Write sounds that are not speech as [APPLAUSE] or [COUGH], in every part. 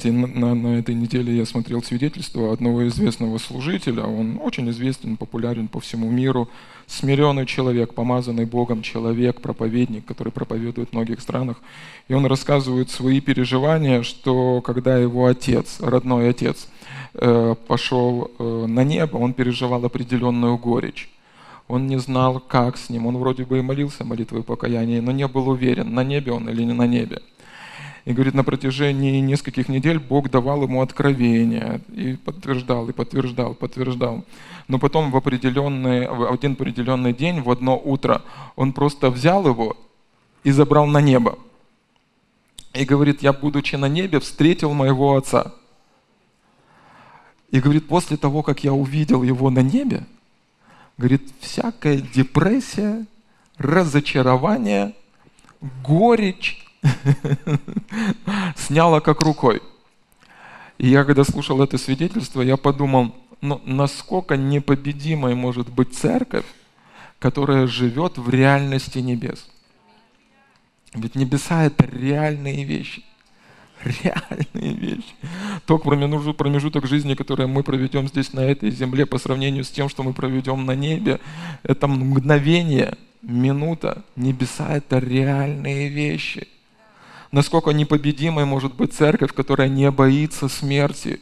знаете, на, на, на этой неделе я смотрел свидетельство одного известного служителя. Он очень известен, популярен по всему миру. Смиренный человек, помазанный Богом человек, проповедник, который проповедует в многих странах. И он рассказывает свои переживания, что когда его отец, родной отец, э, пошел э, на небо, он переживал определенную горечь. Он не знал, как с ним. Он вроде бы и молился молитвой покаяния, но не был уверен, на небе он или не на небе. И говорит, на протяжении нескольких недель Бог давал ему откровения и подтверждал, и подтверждал, подтверждал. Но потом в, определенный, в один определенный день, в одно утро, он просто взял его и забрал на небо. И говорит, я, будучи на небе, встретил моего отца. И говорит, после того, как я увидел его на небе, говорит, всякая депрессия, разочарование, горечь, [LAUGHS] сняло как рукой. И я, когда слушал это свидетельство, я подумал, ну, насколько непобедимой может быть церковь, которая живет в реальности небес. Ведь небеса — это реальные вещи. Реальные вещи. Тот промежуток жизни, который мы проведем здесь, на этой земле, по сравнению с тем, что мы проведем на небе, это мгновение, минута. Небеса — это реальные вещи — насколько непобедимой может быть церковь, которая не боится смерти.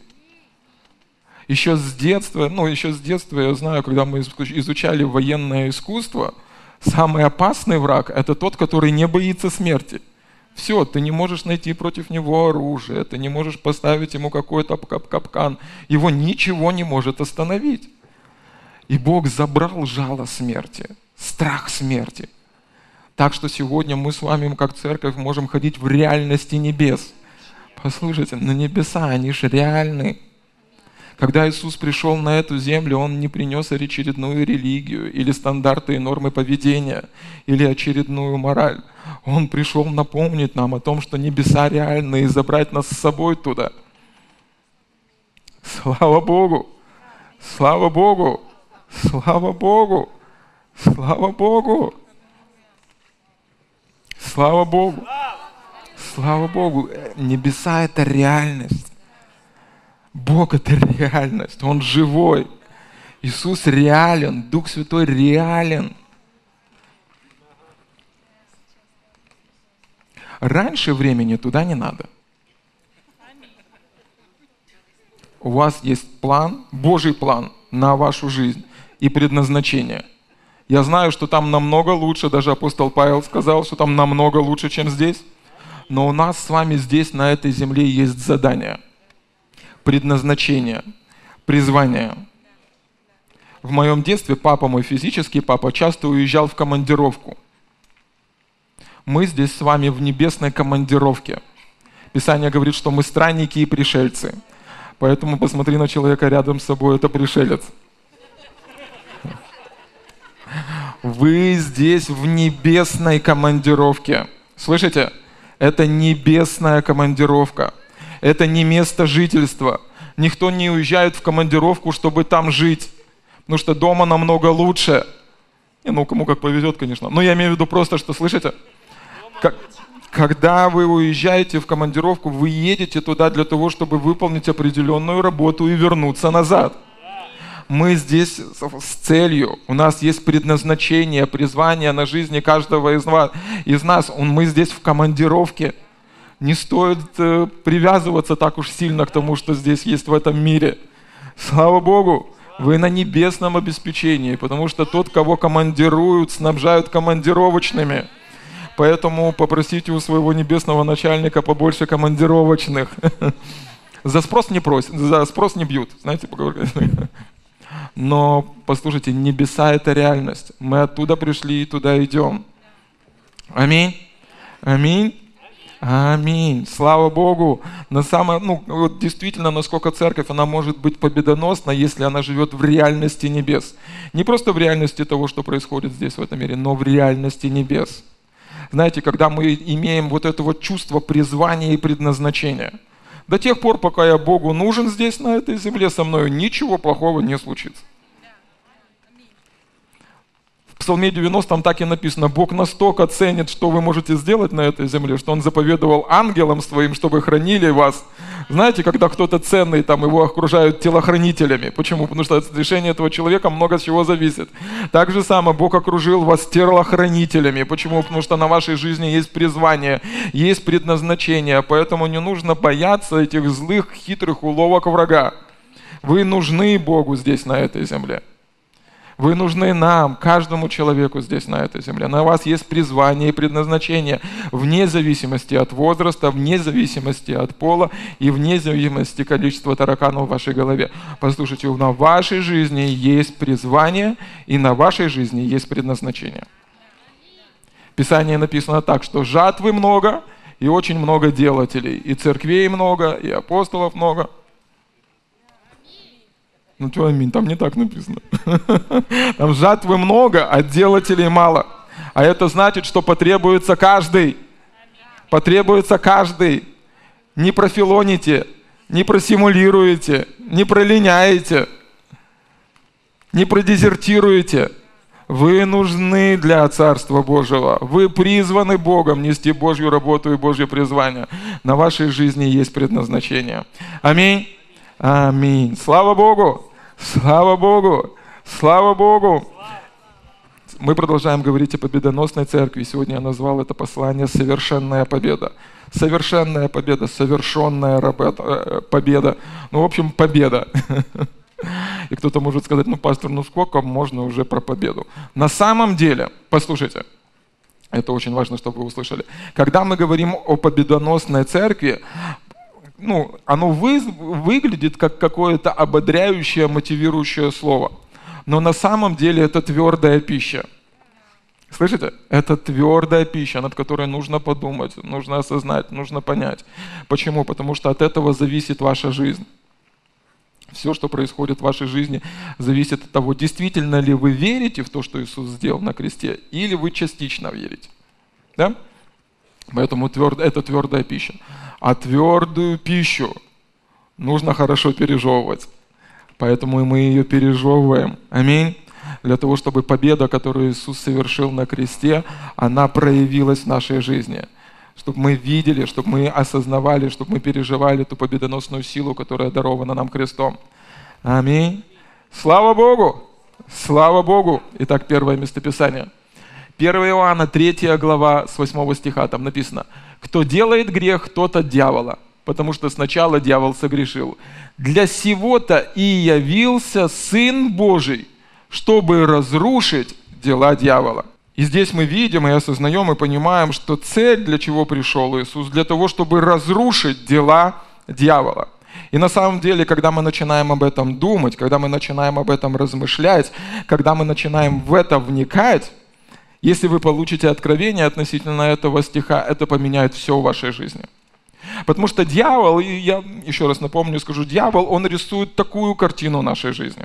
Еще с детства, ну еще с детства я знаю, когда мы изучали военное искусство, самый опасный враг – это тот, который не боится смерти. Все, ты не можешь найти против него оружие, ты не можешь поставить ему какой-то капкан. Его ничего не может остановить. И Бог забрал жало смерти, страх смерти – так что сегодня мы с вами, как церковь, можем ходить в реальности небес. Послушайте, на небеса, они же реальны. Когда Иисус пришел на эту землю, Он не принес очередную религию или стандарты и нормы поведения, или очередную мораль. Он пришел напомнить нам о том, что небеса реальны, и забрать нас с собой туда. Слава Богу! Слава Богу! Слава Богу! Слава Богу! Слава Богу. Слава Богу. Небеса — это реальность. Бог — это реальность. Он живой. Иисус реален. Дух Святой реален. Раньше времени туда не надо. У вас есть план, Божий план на вашу жизнь и предназначение – я знаю, что там намного лучше, даже апостол Павел сказал, что там намного лучше, чем здесь. Но у нас с вами здесь, на этой земле, есть задание, предназначение, призвание. В моем детстве папа мой физический папа часто уезжал в командировку. Мы здесь с вами в небесной командировке. Писание говорит, что мы странники и пришельцы. Поэтому посмотри на человека рядом с собой, это пришелец. Вы здесь в небесной командировке. Слышите? Это небесная командировка. Это не место жительства. Никто не уезжает в командировку, чтобы там жить. Потому что дома намного лучше. И, ну, кому как повезет, конечно. Но я имею в виду просто, что, слышите? Как, когда вы уезжаете в командировку, вы едете туда для того, чтобы выполнить определенную работу и вернуться назад мы здесь с целью, у нас есть предназначение, призвание на жизни каждого из нас. Мы здесь в командировке. Не стоит э, привязываться так уж сильно к тому, что здесь есть в этом мире. Слава Богу, вы на небесном обеспечении, потому что тот, кого командируют, снабжают командировочными. Поэтому попросите у своего небесного начальника побольше командировочных. [LAUGHS] За спрос не просят, за спрос не бьют. Знаете, поговорка. [LAUGHS] Но, послушайте, небеса — это реальность. Мы оттуда пришли и туда идем. Аминь. Аминь. Аминь. Слава Богу. На самое, ну, вот действительно, насколько церковь, она может быть победоносна, если она живет в реальности небес. Не просто в реальности того, что происходит здесь, в этом мире, но в реальности небес. Знаете, когда мы имеем вот это вот чувство призвания и предназначения – до тех пор, пока я Богу нужен здесь, на этой земле, со мной ничего плохого не случится. Псалме 90 там так и написано, Бог настолько ценит, что вы можете сделать на этой земле, что Он заповедовал ангелам своим, чтобы хранили вас. Знаете, когда кто-то ценный, там его окружают телохранителями. Почему? Потому что от решения этого человека много чего зависит. Так же самое, Бог окружил вас телохранителями. Почему? Потому что на вашей жизни есть призвание, есть предназначение. Поэтому не нужно бояться этих злых, хитрых уловок врага. Вы нужны Богу здесь, на этой земле. Вы нужны нам, каждому человеку здесь, на этой земле. На вас есть призвание и предназначение вне зависимости от возраста, вне зависимости от пола и вне зависимости количества тараканов в вашей голове. Послушайте, на вашей жизни есть призвание и на вашей жизни есть предназначение. Писание написано так, что жатвы много и очень много делателей, и церквей много, и апостолов много – ну что, аминь, там не так написано. [LAUGHS] Там жатвы много, а делателей мало. А это значит, что потребуется каждый. Потребуется каждый. Не профилоните, не просимулируете, не пролиняете, не продезертируете. Вы нужны для Царства Божьего. Вы призваны Богом нести Божью работу и Божье призвание. На вашей жизни есть предназначение. Аминь. Аминь. Слава Богу. Слава Богу! Слава Богу! Мы продолжаем говорить о победоносной церкви. Сегодня я назвал это послание «Совершенная победа». Совершенная победа, совершенная э, победа. Ну, в общем, победа. [LAUGHS] И кто-то может сказать, ну, пастор, ну сколько можно уже про победу? На самом деле, послушайте, это очень важно, чтобы вы услышали. Когда мы говорим о победоносной церкви, ну, оно вы, выглядит как какое-то ободряющее, мотивирующее слово. Но на самом деле это твердая пища. Слышите? Это твердая пища, над которой нужно подумать, нужно осознать, нужно понять. Почему? Потому что от этого зависит ваша жизнь. Все, что происходит в вашей жизни, зависит от того, действительно ли вы верите в то, что Иисус сделал на кресте, или вы частично верите. Да? Поэтому тверд, это твердая пища а твердую пищу нужно хорошо пережевывать. Поэтому мы ее пережевываем. Аминь. Для того, чтобы победа, которую Иисус совершил на кресте, она проявилась в нашей жизни. Чтобы мы видели, чтобы мы осознавали, чтобы мы переживали ту победоносную силу, которая дарована нам крестом. Аминь. Слава Богу! Слава Богу! Итак, первое местописание. 1 Иоанна, 3 глава, с 8 стиха, там написано – кто делает грех, тот от дьявола, потому что сначала дьявол согрешил. Для сего-то и явился Сын Божий, чтобы разрушить дела дьявола. И здесь мы видим и осознаем и понимаем, что цель, для чего пришел Иисус, для того, чтобы разрушить дела дьявола. И на самом деле, когда мы начинаем об этом думать, когда мы начинаем об этом размышлять, когда мы начинаем в это вникать, если вы получите откровение относительно этого стиха, это поменяет все в вашей жизни. Потому что дьявол, и я еще раз напомню, скажу, дьявол, он рисует такую картину нашей жизни.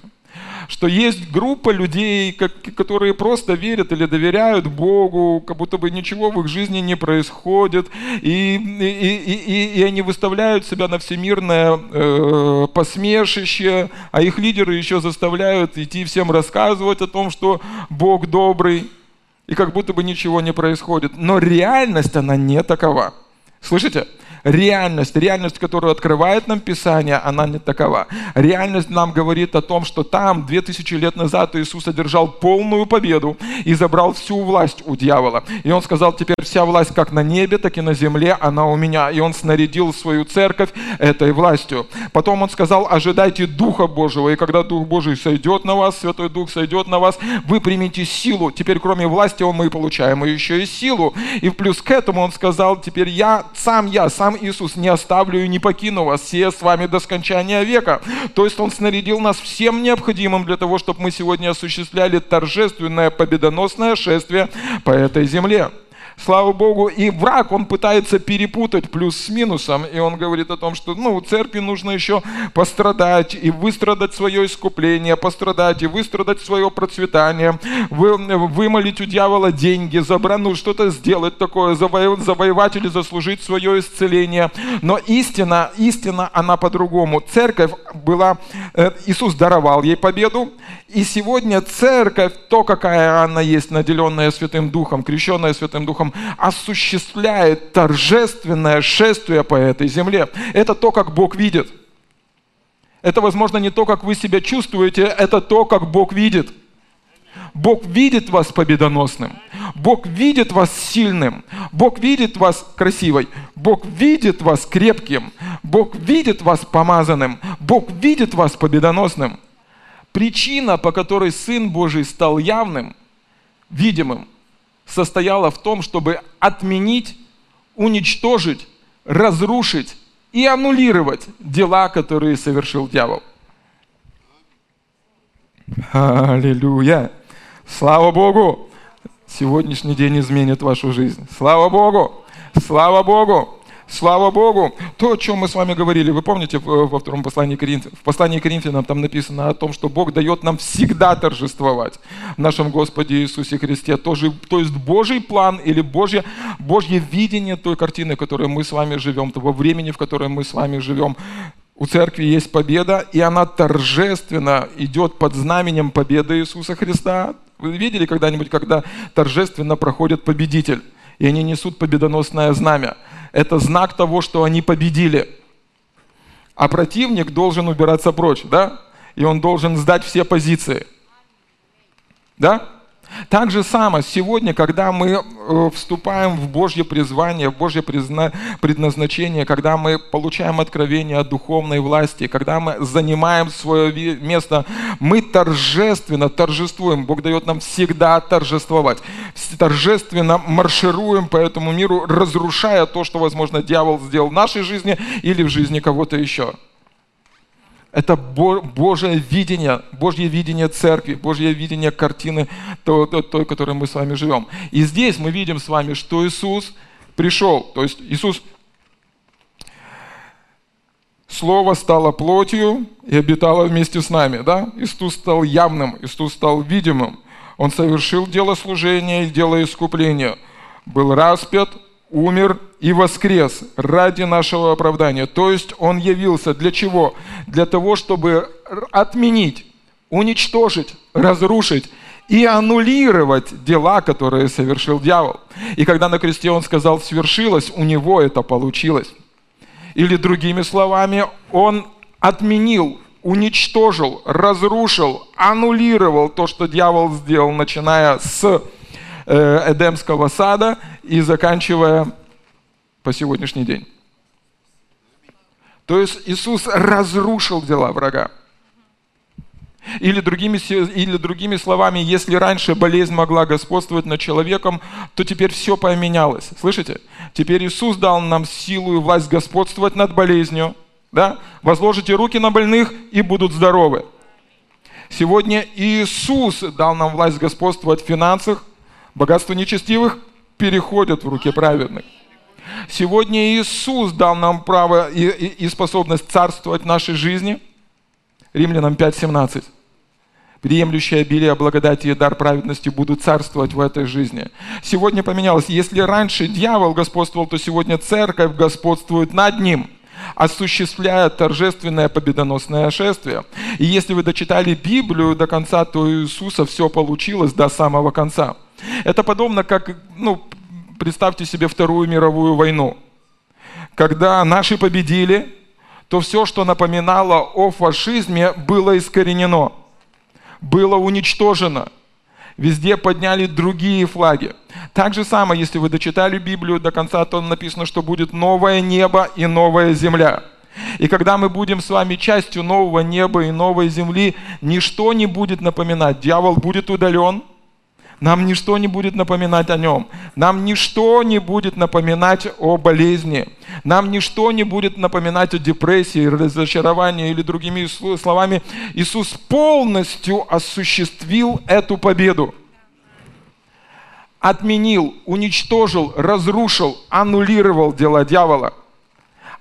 Что есть группа людей, которые просто верят или доверяют Богу, как будто бы ничего в их жизни не происходит, и, и, и, и они выставляют себя на всемирное э, посмешище, а их лидеры еще заставляют идти всем рассказывать о том, что Бог добрый и как будто бы ничего не происходит. Но реальность, она не такова. Слышите? Реальность, реальность, которую открывает нам Писание, она не такова. Реальность нам говорит о том, что там, две тысячи лет назад, Иисус одержал полную победу и забрал всю власть у дьявола. И Он сказал, теперь вся власть как на небе, так и на земле, она у меня. И Он снарядил свою церковь этой властью. Потом Он сказал, ожидайте Духа Божьего, и когда Дух Божий сойдет на вас, Святой Дух сойдет на вас, вы примите силу. Теперь кроме власти мы получаем еще и силу. И плюс к этому Он сказал, теперь я, сам я, сам сам Иисус, не оставлю и не покину вас, все с вами до скончания века. То есть Он снарядил нас всем необходимым для того, чтобы мы сегодня осуществляли торжественное победоносное шествие по этой земле. Слава Богу, и враг, он пытается перепутать плюс с минусом, и он говорит о том, что ну, церкви нужно еще пострадать и выстрадать свое искупление, пострадать и выстрадать свое процветание, вы, вымолить у дьявола деньги, забрать, ну, что-то сделать такое, заво, завоевать или заслужить свое исцеление. Но истина, истина, она по-другому. Церковь была, э, Иисус даровал ей победу, и сегодня церковь, то, какая она есть, наделенная Святым Духом, крещенная Святым Духом, осуществляет торжественное шествие по этой земле. Это то, как Бог видит. Это, возможно, не то, как вы себя чувствуете, это то, как Бог видит. Бог видит вас победоносным. Бог видит вас сильным. Бог видит вас красивой. Бог видит вас крепким. Бог видит вас помазанным. Бог видит вас победоносным. Причина, по которой Сын Божий стал явным, видимым, состояла в том, чтобы отменить, уничтожить, разрушить и аннулировать дела, которые совершил дьявол. Аллилуйя! Слава Богу! Сегодняшний день изменит вашу жизнь. Слава Богу! Слава Богу! Слава Богу! То, о чем мы с вами говорили, вы помните во втором послании Коринфянам? В послании Коринфянам там написано о том, что Бог дает нам всегда торжествовать в нашем Господе Иисусе Христе. Тоже, то есть Божий план или Божье, Божье видение той картины, в которой мы с вами живем, того времени, в котором мы с вами живем. У церкви есть победа, и она торжественно идет под знаменем победы Иисуса Христа. Вы видели когда-нибудь, когда торжественно проходит победитель, и они несут победоносное знамя? Это знак того, что они победили. А противник должен убираться прочь, да? И он должен сдать все позиции. Да? Так же самое сегодня, когда мы э, вступаем в Божье призвание, в Божье предназначение, когда мы получаем откровение от духовной власти, когда мы занимаем свое место, мы торжественно торжествуем. Бог дает нам всегда торжествовать. Торжественно маршируем по этому миру, разрушая то, что, возможно, дьявол сделал в нашей жизни или в жизни кого-то еще. Это Божье видение, Божье видение церкви, Божье видение картины той, той, которой мы с вами живем. И здесь мы видим с вами, что Иисус пришел. То есть Иисус Слово стало плотью и обитало вместе с нами. Да? Иисус стал явным, Иисус стал видимым. Он совершил дело служения и дело искупления. Был распят, умер и воскрес ради нашего оправдания. То есть Он явился для чего? Для того, чтобы отменить, уничтожить, разрушить и аннулировать дела, которые совершил дьявол. И когда на кресте он сказал «свершилось», у него это получилось. Или другими словами, он отменил, уничтожил, разрушил, аннулировал то, что дьявол сделал, начиная с Эдемского сада и заканчивая по сегодняшний день. То есть Иисус разрушил дела врага. Или другими, или другими словами, если раньше болезнь могла господствовать над человеком, то теперь все поменялось. Слышите? Теперь Иисус дал нам силу и власть господствовать над болезнью. Да? Возложите руки на больных и будут здоровы. Сегодня Иисус дал нам власть господствовать в финансах, Богатство нечестивых переходит в руки праведных. Сегодня Иисус дал нам право и, и, и способность царствовать в нашей жизни. Римлянам 5.17. Приемлющие обилие благодати и дар праведности будут царствовать в этой жизни. Сегодня поменялось. Если раньше дьявол господствовал, то сегодня церковь господствует над ним осуществляя торжественное победоносное шествие. И если вы дочитали Библию до конца, то Иисуса все получилось до самого конца. Это подобно как, ну, представьте себе Вторую мировую войну. Когда наши победили, то все, что напоминало о фашизме, было искоренено, было уничтожено. Везде подняли другие флаги. Так же самое, если вы дочитали Библию до конца, то написано, что будет новое небо и новая земля. И когда мы будем с вами частью нового неба и новой земли, ничто не будет напоминать. Дьявол будет удален – нам ничто не будет напоминать о нем. Нам ничто не будет напоминать о болезни. Нам ничто не будет напоминать о депрессии, разочаровании или другими словами. Иисус полностью осуществил эту победу. отменил, уничтожил, разрушил, аннулировал дела дьявола.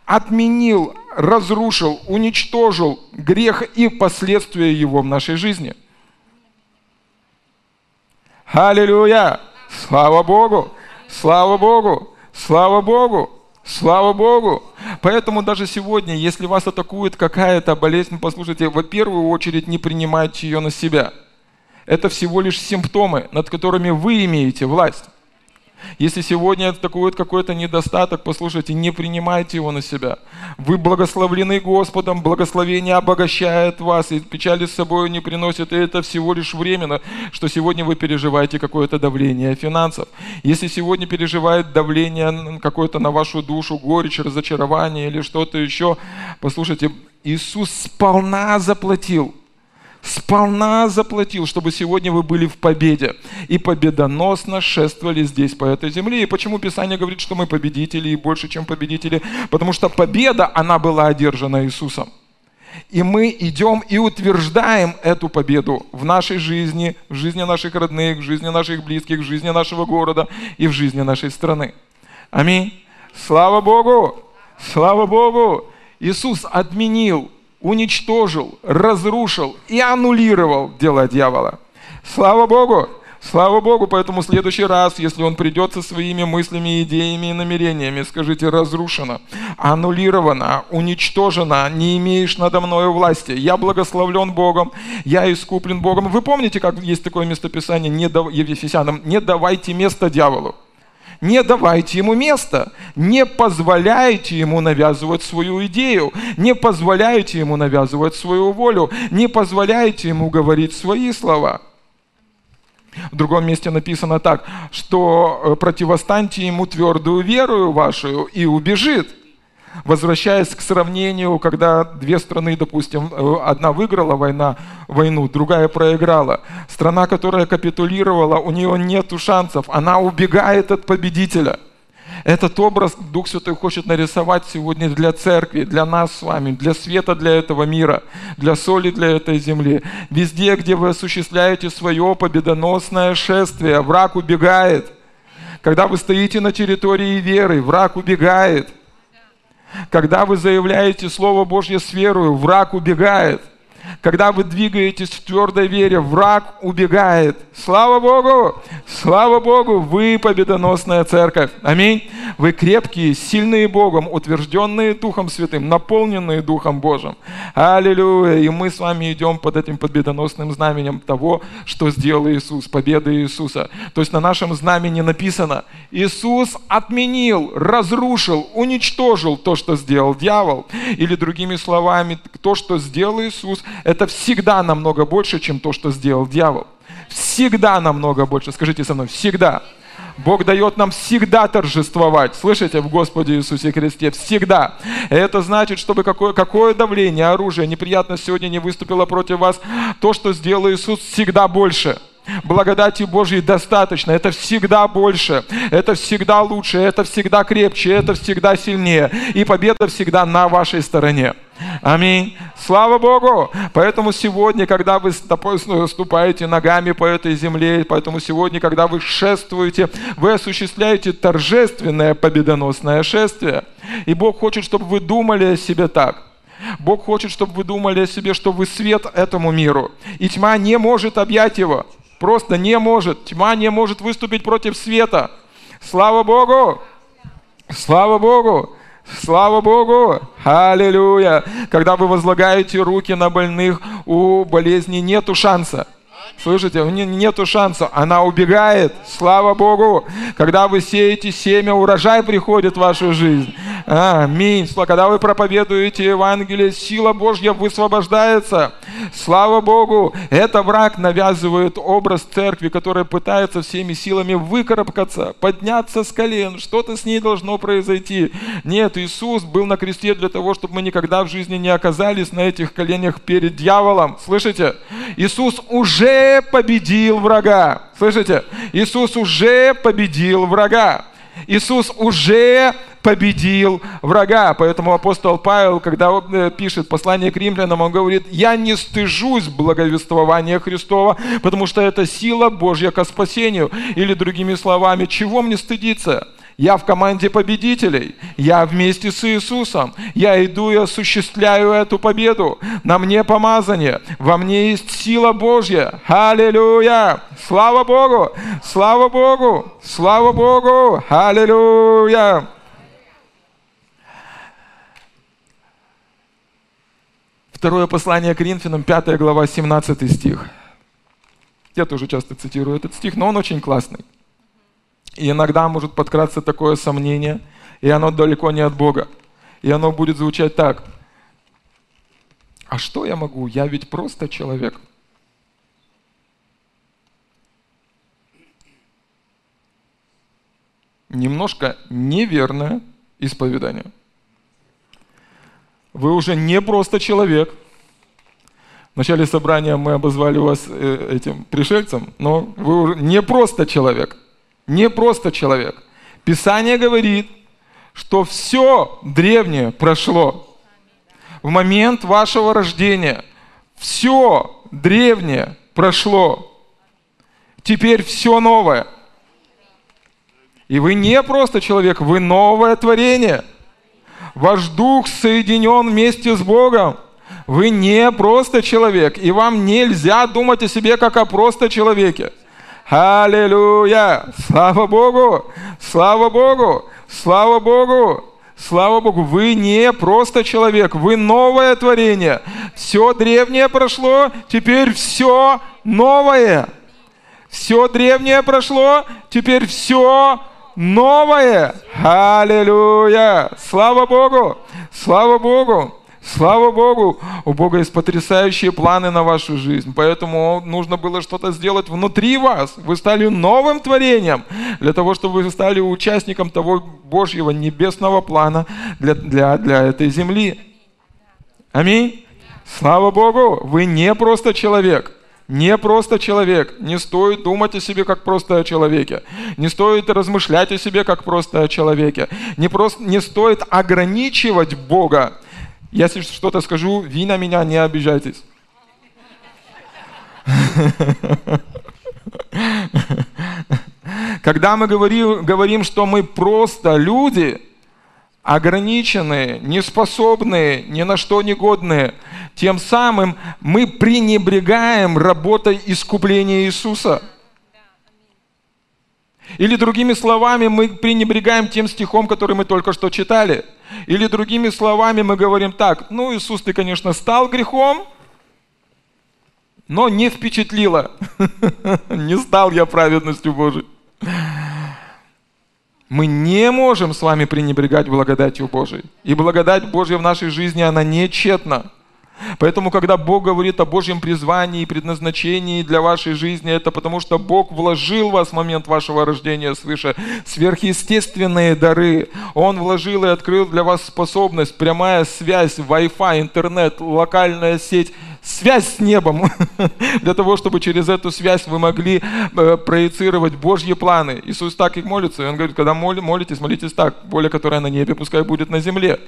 Отменил, разрушил, уничтожил грех и последствия его в нашей жизни. Аллилуйя! Слава Богу! Слава Богу! Слава Богу! Слава Богу! Поэтому даже сегодня, если вас атакует какая-то болезнь, послушайте, во первую очередь не принимайте ее на себя. Это всего лишь симптомы, над которыми вы имеете власть. Если сегодня атакует какой-то недостаток, послушайте, не принимайте его на себя. Вы благословлены Господом, благословение обогащает вас, и печали с собой не приносит, и это всего лишь временно, что сегодня вы переживаете какое-то давление финансов. Если сегодня переживает давление какое-то на вашу душу, горечь, разочарование или что-то еще, послушайте, Иисус сполна заплатил – сполна заплатил, чтобы сегодня вы были в победе и победоносно шествовали здесь по этой земле. И почему Писание говорит, что мы победители и больше, чем победители? Потому что победа, она была одержана Иисусом. И мы идем и утверждаем эту победу в нашей жизни, в жизни наших родных, в жизни наших близких, в жизни нашего города и в жизни нашей страны. Аминь. Слава Богу! Слава Богу! Иисус отменил уничтожил, разрушил и аннулировал дела дьявола. Слава Богу! Слава Богу, поэтому в следующий раз, если он придет со своими мыслями, идеями и намерениями, скажите, разрушено, аннулировано, уничтожено, не имеешь надо мною власти. Я благословлен Богом, я искуплен Богом. Вы помните, как есть такое местописание не дав... Ефесянам, не давайте место дьяволу не давайте ему места, не позволяйте ему навязывать свою идею, не позволяйте ему навязывать свою волю, не позволяйте ему говорить свои слова. В другом месте написано так, что э, противостаньте ему твердую веру вашу и убежит – Возвращаясь к сравнению, когда две страны, допустим, э, одна выиграла война, войну, другая проиграла. Страна, которая капитулировала, у нее нет шансов, она убегает от победителя. Этот образ Дух Святой хочет нарисовать сегодня для церкви, для нас с вами, для света для этого мира, для соли для этой земли. Везде, где вы осуществляете свое победоносное шествие, враг убегает. Когда вы стоите на территории веры, враг убегает – когда вы заявляете Слово Божье с верою, враг убегает. Когда вы двигаетесь в твердой вере, враг убегает. Слава Богу! Слава Богу! Вы победоносная церковь. Аминь. Вы крепкие, сильные Богом, утвержденные Духом Святым, наполненные Духом Божьим. Аллилуйя! И мы с вами идем под этим победоносным знаменем того, что сделал Иисус, победы Иисуса. То есть на нашем знамени написано, Иисус отменил, разрушил, уничтожил то, что сделал дьявол. Или другими словами, то, что сделал Иисус, это всегда намного больше, чем то, что сделал дьявол. Всегда намного больше. Скажите со мной, всегда. Бог дает нам всегда торжествовать. Слышите, в Господе Иисусе Христе. Всегда. Это значит, чтобы какое, какое давление, оружие, неприятность сегодня не выступило против вас, то, что сделал Иисус, всегда больше. Благодати Божьей достаточно. Это всегда больше, это всегда лучше, это всегда крепче, это всегда сильнее. И победа всегда на вашей стороне. Аминь. Слава Богу! Поэтому сегодня, когда вы ступаете ногами по этой земле, поэтому сегодня, когда вы шествуете, вы осуществляете торжественное победоносное шествие. И Бог хочет, чтобы вы думали о себе так. Бог хочет, чтобы вы думали о себе, что вы свет этому миру. И тьма не может объять его. Просто не может. Тьма не может выступить против света. Слава Богу! Слава Богу! Слава Богу! Аллилуйя! Когда вы возлагаете руки на больных, у болезни нету шанса. Слышите, нету шанса, она убегает. Слава Богу. Когда вы сеете семя, урожай приходит в вашу жизнь. Аминь. Когда вы проповедуете Евангелие, сила Божья высвобождается. Слава Богу. Это враг навязывает образ церкви, которая пытается всеми силами выкарабкаться, подняться с колен. Что-то с ней должно произойти. Нет, Иисус был на кресте для того, чтобы мы никогда в жизни не оказались на этих коленях перед дьяволом. Слышите? Иисус уже победил врага. Слышите? Иисус уже победил врага. Иисус уже победил врага. Поэтому апостол Павел, когда он э, пишет послание к римлянам, он говорит, я не стыжусь благовествования Христова, потому что это сила Божья ко спасению. Или другими словами, чего мне стыдиться? Я в команде победителей. Я вместе с Иисусом. Я иду и осуществляю эту победу. На мне помазание. Во мне есть сила Божья. Аллилуйя! Слава Богу! Слава Богу! Слава Богу! Аллилуйя! Второе послание к Коринфянам, 5 глава, 17 стих. Я тоже часто цитирую этот стих, но он очень классный. И иногда может подкраться такое сомнение, и оно далеко не от Бога. И оно будет звучать так. А что я могу? Я ведь просто человек. Немножко неверное исповедание. Вы уже не просто человек. В начале собрания мы обозвали вас э, этим пришельцем, но вы уже не просто человек не просто человек. Писание говорит, что все древнее прошло. В момент вашего рождения все древнее прошло. Теперь все новое. И вы не просто человек, вы новое творение. Ваш дух соединен вместе с Богом. Вы не просто человек, и вам нельзя думать о себе как о просто человеке. Аллилуйя! Слава Богу! Слава Богу! Слава Богу! Слава Богу, вы не просто человек, вы новое творение. Все древнее прошло, теперь все новое. Все древнее прошло, теперь все новое. Аллилуйя! Слава Богу! Слава Богу! Слава Богу, у Бога есть потрясающие планы на вашу жизнь, поэтому нужно было что-то сделать внутри вас. Вы стали новым творением для того, чтобы вы стали участником того Божьего небесного плана для, для, для этой земли. Аминь. Слава Богу, вы не просто человек. Не просто человек. Не стоит думать о себе как просто о человеке. Не стоит размышлять о себе как просто о человеке. Не, просто, не стоит ограничивать Бога если что-то скажу, вы на меня не обижайтесь. [LAUGHS] Когда мы говорим, говорим, что мы просто люди, ограниченные, неспособные, ни на что не годные, тем самым мы пренебрегаем работой искупления Иисуса. Или другими словами, мы пренебрегаем тем стихом, который мы только что читали – или другими словами мы говорим так, ну Иисус, ты, конечно, стал грехом, но не впечатлило. [LAUGHS] Не стал я праведностью Божией. Мы не можем с вами пренебрегать благодатью Божией. И благодать Божья в нашей жизни, она не тщетна. Поэтому, когда Бог говорит о Божьем призвании и предназначении для вашей жизни, это потому что Бог вложил в вас в момент вашего рождения свыше сверхъестественные дары. Он вложил и открыл для вас способность, прямая связь, Wi-Fi, интернет, локальная сеть, связь с небом, [LAUGHS] для того, чтобы через эту связь вы могли э, проецировать Божьи планы. Иисус так и молится, и Он говорит, когда молитесь, молитесь так, воля, которая на небе, пускай будет на земле.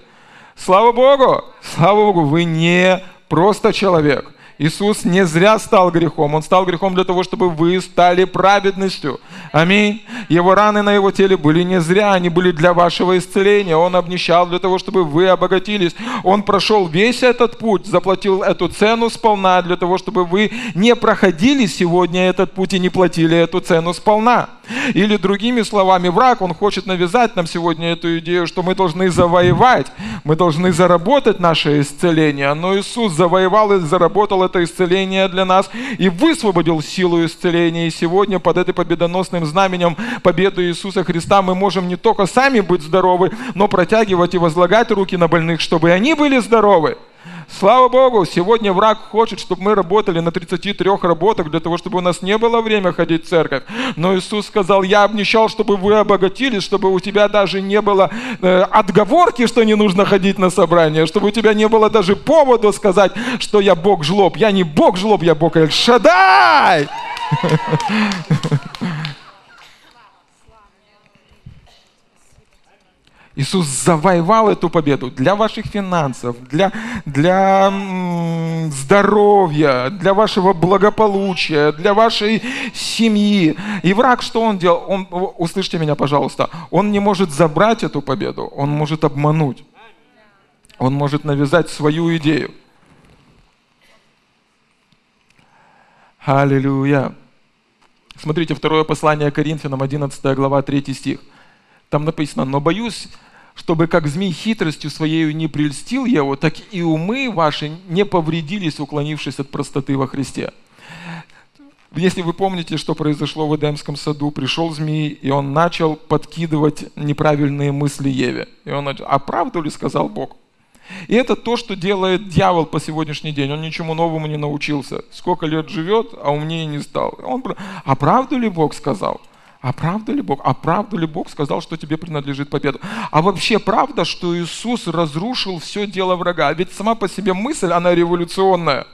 Слава Богу! Слава Богу, вы не просто человек. Иисус не зря стал грехом. Он стал грехом для того, чтобы вы стали праведностью. Аминь. Его раны на его теле были не зря, они были для вашего исцеления. Он обнищал для того, чтобы вы обогатились. Он прошел весь этот путь, заплатил эту цену сполна для того, чтобы вы не проходили сегодня этот путь и не платили эту цену сполна. Или другими словами, враг, он хочет навязать нам сегодня эту идею, что мы должны завоевать, мы должны заработать наше исцеление. Но Иисус завоевал и заработал это исцеление для нас и высвободил силу исцеления. И сегодня под этой победоносным знаменем победы Иисуса Христа мы можем не только сами быть здоровы, но протягивать и возлагать руки на больных, чтобы они были здоровы. Слава Богу, сегодня враг хочет, чтобы мы работали на 33 работах для того, чтобы у нас не было время ходить в церковь. Но Иисус сказал, я обнищал, чтобы вы обогатились, чтобы у тебя даже не было э, отговорки, что не нужно ходить на собрание, чтобы у тебя не было даже повода сказать, что я Бог жлоб. Я не Бог жлоб, я Бог Эль-Шадай! [LAUGHS] Иисус завоевал эту победу для ваших финансов, для, для здоровья, для вашего благополучия, для вашей семьи. И враг, что он делал? Он, услышьте меня, пожалуйста, он не может забрать эту победу, он может обмануть. Он может навязать свою идею. Аллилуйя. Смотрите, второе послание Коринфянам, 11 глава, 3 стих. Там написано, но боюсь, чтобы как змей хитростью своей не прельстил его, так и умы ваши не повредились, уклонившись от простоты во Христе. Если вы помните, что произошло в Эдемском саду, пришел змей, и он начал подкидывать неправильные мысли Еве. И он начал, а правду ли сказал Бог? И это то, что делает дьявол по сегодняшний день. Он ничему новому не научился. Сколько лет живет, а умнее не стал. Он, а правду ли Бог сказал? А правда ли Бог? А правда ли Бог сказал, что тебе принадлежит победа? А вообще правда, что Иисус разрушил все дело врага? Ведь сама по себе мысль, она революционная.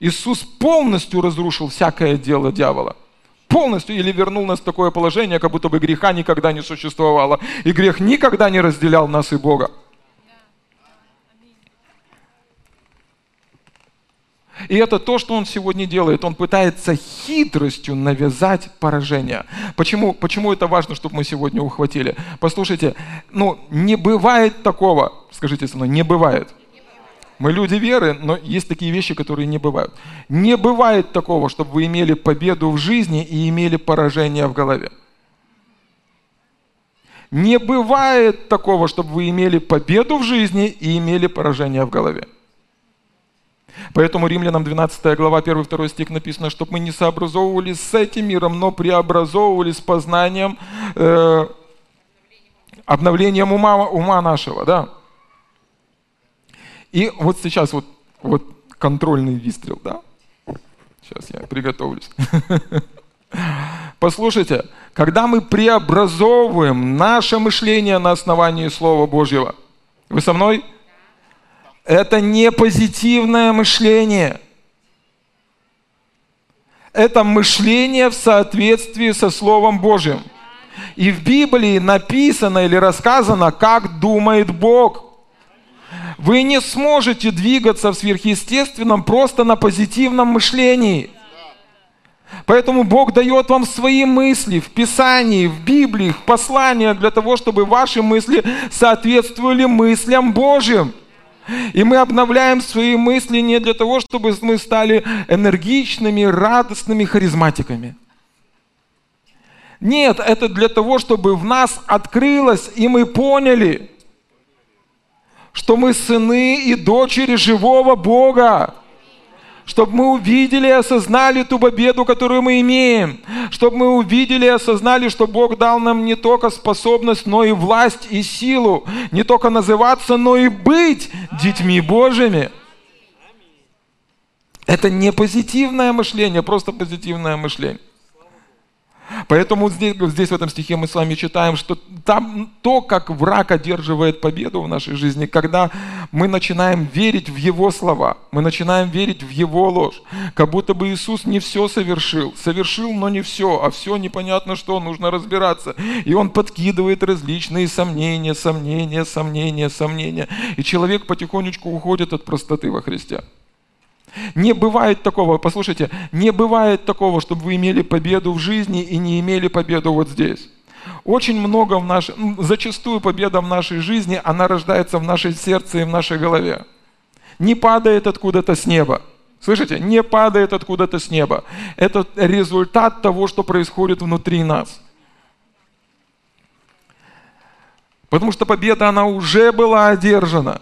Иисус полностью разрушил всякое дело дьявола. Полностью или вернул нас в такое положение, как будто бы греха никогда не существовало. И грех никогда не разделял нас и Бога. И это то, что он сегодня делает. Он пытается хитростью навязать поражение. Почему, почему это важно, чтобы мы сегодня ухватили? Послушайте, ну не бывает такого, скажите со мной, не бывает. Мы люди веры, но есть такие вещи, которые не бывают. Не бывает такого, чтобы вы имели победу в жизни и имели поражение в голове. Не бывает такого, чтобы вы имели победу в жизни и имели поражение в голове. Поэтому римлянам 12 глава 1-2 стих написано, чтобы мы не сообразовывались с этим миром, но преобразовывались познанием, э, обновлением ума, ума нашего. Да? И вот сейчас вот, вот контрольный выстрел. Да? Сейчас я приготовлюсь. [LAUGHS] Послушайте, когда мы преобразовываем наше мышление на основании Слова Божьего, вы со мной? Это не позитивное мышление. Это мышление в соответствии со Словом Божьим. И в Библии написано или рассказано, как думает Бог. Вы не сможете двигаться в сверхъестественном просто на позитивном мышлении. Поэтому Бог дает вам свои мысли в Писании, в Библии, в посланиях для того, чтобы ваши мысли соответствовали мыслям Божьим. И мы обновляем свои мысли не для того, чтобы мы стали энергичными, радостными харизматиками. Нет, это для того, чтобы в нас открылось, и мы поняли, что мы сыны и дочери живого Бога чтобы мы увидели и осознали ту победу, которую мы имеем, чтобы мы увидели и осознали, что Бог дал нам не только способность, но и власть и силу, не только называться, но и быть детьми Божьими. Это не позитивное мышление, просто позитивное мышление. Поэтому здесь, здесь в этом стихе мы с вами читаем, что там то, как враг одерживает победу в нашей жизни, когда мы начинаем верить в Его слова, мы начинаем верить в Его ложь, как будто бы Иисус не все совершил, совершил, но не все, а все непонятно что, нужно разбираться. И Он подкидывает различные сомнения, сомнения, сомнения, сомнения. И человек потихонечку уходит от простоты во Христе. Не бывает такого, послушайте, не бывает такого, чтобы вы имели победу в жизни и не имели победу вот здесь. Очень много в нашей, зачастую победа в нашей жизни, она рождается в нашей сердце и в нашей голове. Не падает откуда-то с неба. Слышите? Не падает откуда-то с неба. Это результат того, что происходит внутри нас. Потому что победа, она уже была одержана.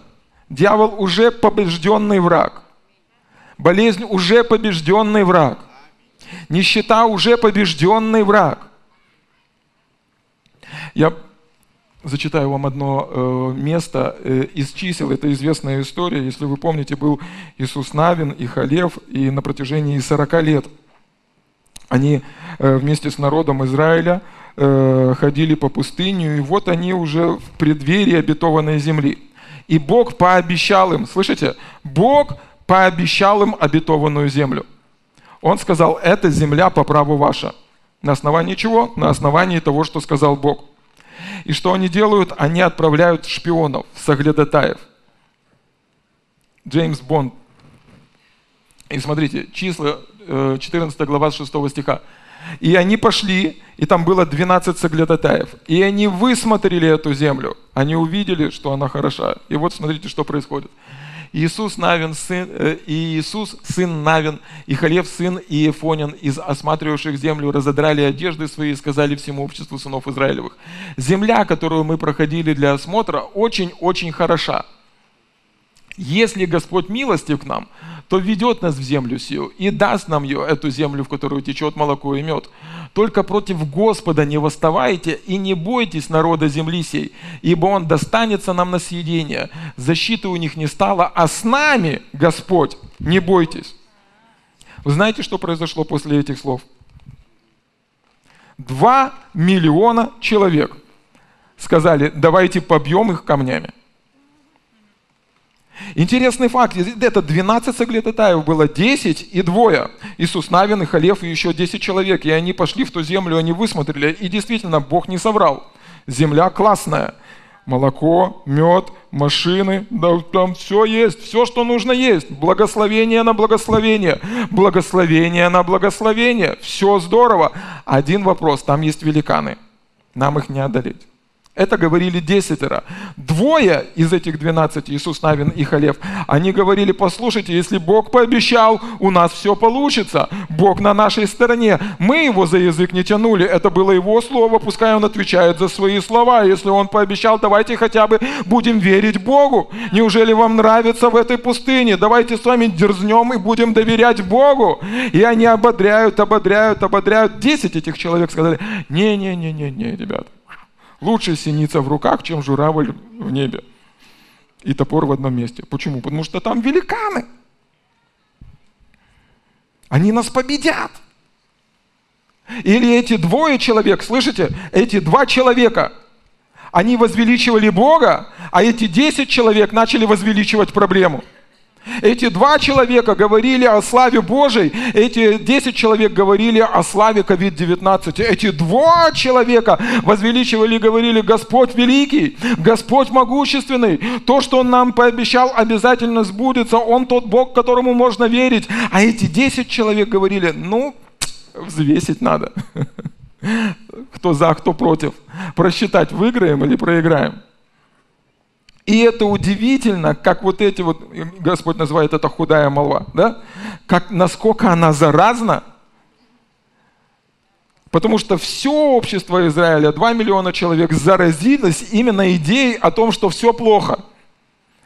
Дьявол уже побежденный враг. Болезнь уже побежденный враг. Нищета уже побежденный враг. Я зачитаю вам одно э, место э, из чисел. Это известная история. Если вы помните, был Иисус Навин и Халев, и на протяжении 40 лет они э, вместе с народом Израиля ходили по пустыню, и вот они уже в преддверии обетованной земли. И Бог пообещал им, слышите, Бог пообещал им обетованную землю. Он сказал, это земля по праву ваша. На основании чего? На основании того, что сказал Бог. И что они делают? Они отправляют шпионов, соглядатаев. Джеймс Бонд. И смотрите, числа 14 э, глава 6 стиха. И они пошли, и там было 12 соглядатаев. И они высмотрели эту землю. Они увидели, что она хороша. И вот смотрите, что происходит. Иисус Навин, сын, э, Иисус, сын Навин, и Халев, сын Иефонин, из осматривавших землю, разодрали одежды свои и сказали всему обществу сынов Израилевых. Земля, которую мы проходили для осмотра, очень-очень хороша. Если Господь милостив к нам, то ведет нас в землю сию и даст нам ее, эту землю, в которую течет молоко и мед. Только против Господа не восставайте и не бойтесь народа земли сей, ибо он достанется нам на съедение. Защиты у них не стало, а с нами Господь, не бойтесь. Вы знаете, что произошло после этих слов? Два миллиона человек сказали, давайте побьем их камнями. Интересный факт, это 12 соглядатаев было, 10 и двое. Иисус Навин и Халев и еще 10 человек. И они пошли в ту землю, они высмотрели. И действительно, Бог не соврал. Земля классная. Молоко, мед, машины, да там все есть, все, что нужно есть. Благословение на благословение, благословение на благословение. Все здорово. Один вопрос, там есть великаны. Нам их не одолеть. Это говорили десятеро. Двое из этих двенадцати, Иисус Навин и Халев, они говорили, послушайте, если Бог пообещал, у нас все получится. Бог на нашей стороне. Мы его за язык не тянули. Это было его слово, пускай он отвечает за свои слова. Если он пообещал, давайте хотя бы будем верить Богу. Неужели вам нравится в этой пустыне? Давайте с вами дерзнем и будем доверять Богу. И они ободряют, ободряют, ободряют. Десять этих человек сказали, не-не-не-не-не, ребята. Лучше синица в руках, чем журавль в небе. И топор в одном месте. Почему? Потому что там великаны. Они нас победят. Или эти двое человек, слышите, эти два человека, они возвеличивали Бога, а эти десять человек начали возвеличивать проблему – эти два человека говорили о славе Божьей, эти десять человек говорили о славе COVID-19. Эти два человека возвеличивали и говорили, Господь великий, Господь могущественный, то, что Он нам пообещал, обязательно сбудется, Он тот Бог, которому можно верить. А эти десять человек говорили, ну, взвесить надо. [LAUGHS] Кто за, кто против. Просчитать, выиграем или проиграем. И это удивительно, как вот эти вот, Господь называет это худая молва, да? Как, насколько она заразна, Потому что все общество Израиля, 2 миллиона человек, заразилось именно идеей о том, что все плохо.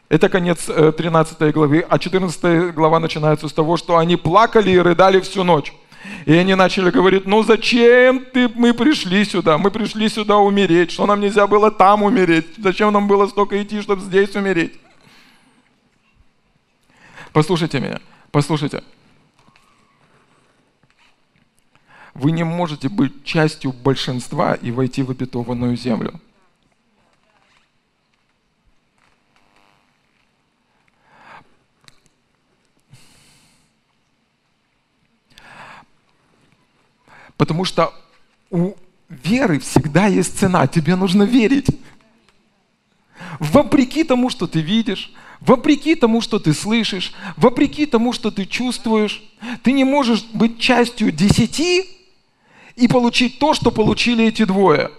Это конец 13 э, главы, а 14 глава начинается с того, что они плакали и рыдали всю ночь. И они начали говорить, ну зачем ты, мы пришли сюда, мы пришли сюда умереть, что нам нельзя было там умереть, зачем нам было столько идти, чтобы здесь умереть. Послушайте меня, послушайте. Вы не можете быть частью большинства и войти в обетованную землю. Потому что у веры всегда есть цена. Тебе нужно верить. Вопреки тому, что ты видишь, вопреки тому, что ты слышишь, вопреки тому, что ты чувствуешь, ты не можешь быть частью десяти и получить то, что получили эти двое.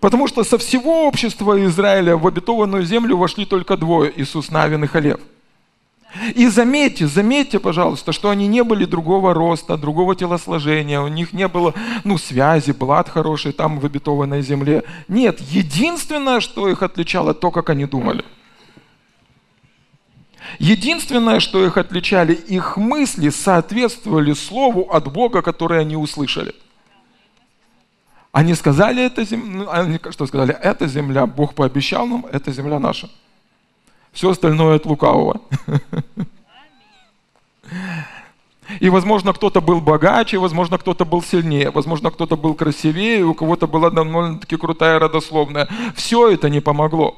Потому что со всего общества Израиля в обетованную землю вошли только двое, Иисус Навин и Халев – и заметьте, заметьте, пожалуйста, что они не были другого роста, другого телосложения, у них не было ну, связи, блат хороший там в обетованной земле. Нет, единственное, что их отличало, то, как они думали. Единственное, что их отличали, их мысли соответствовали слову от Бога, которое они услышали. Они сказали, это земля, ну, что сказали, это земля, Бог пообещал нам, это земля наша. Все остальное от лукавого. И, возможно, кто-то был богаче, возможно, кто-то был сильнее, возможно, кто-то был красивее, у кого-то была довольно-таки крутая родословная. Все это не помогло.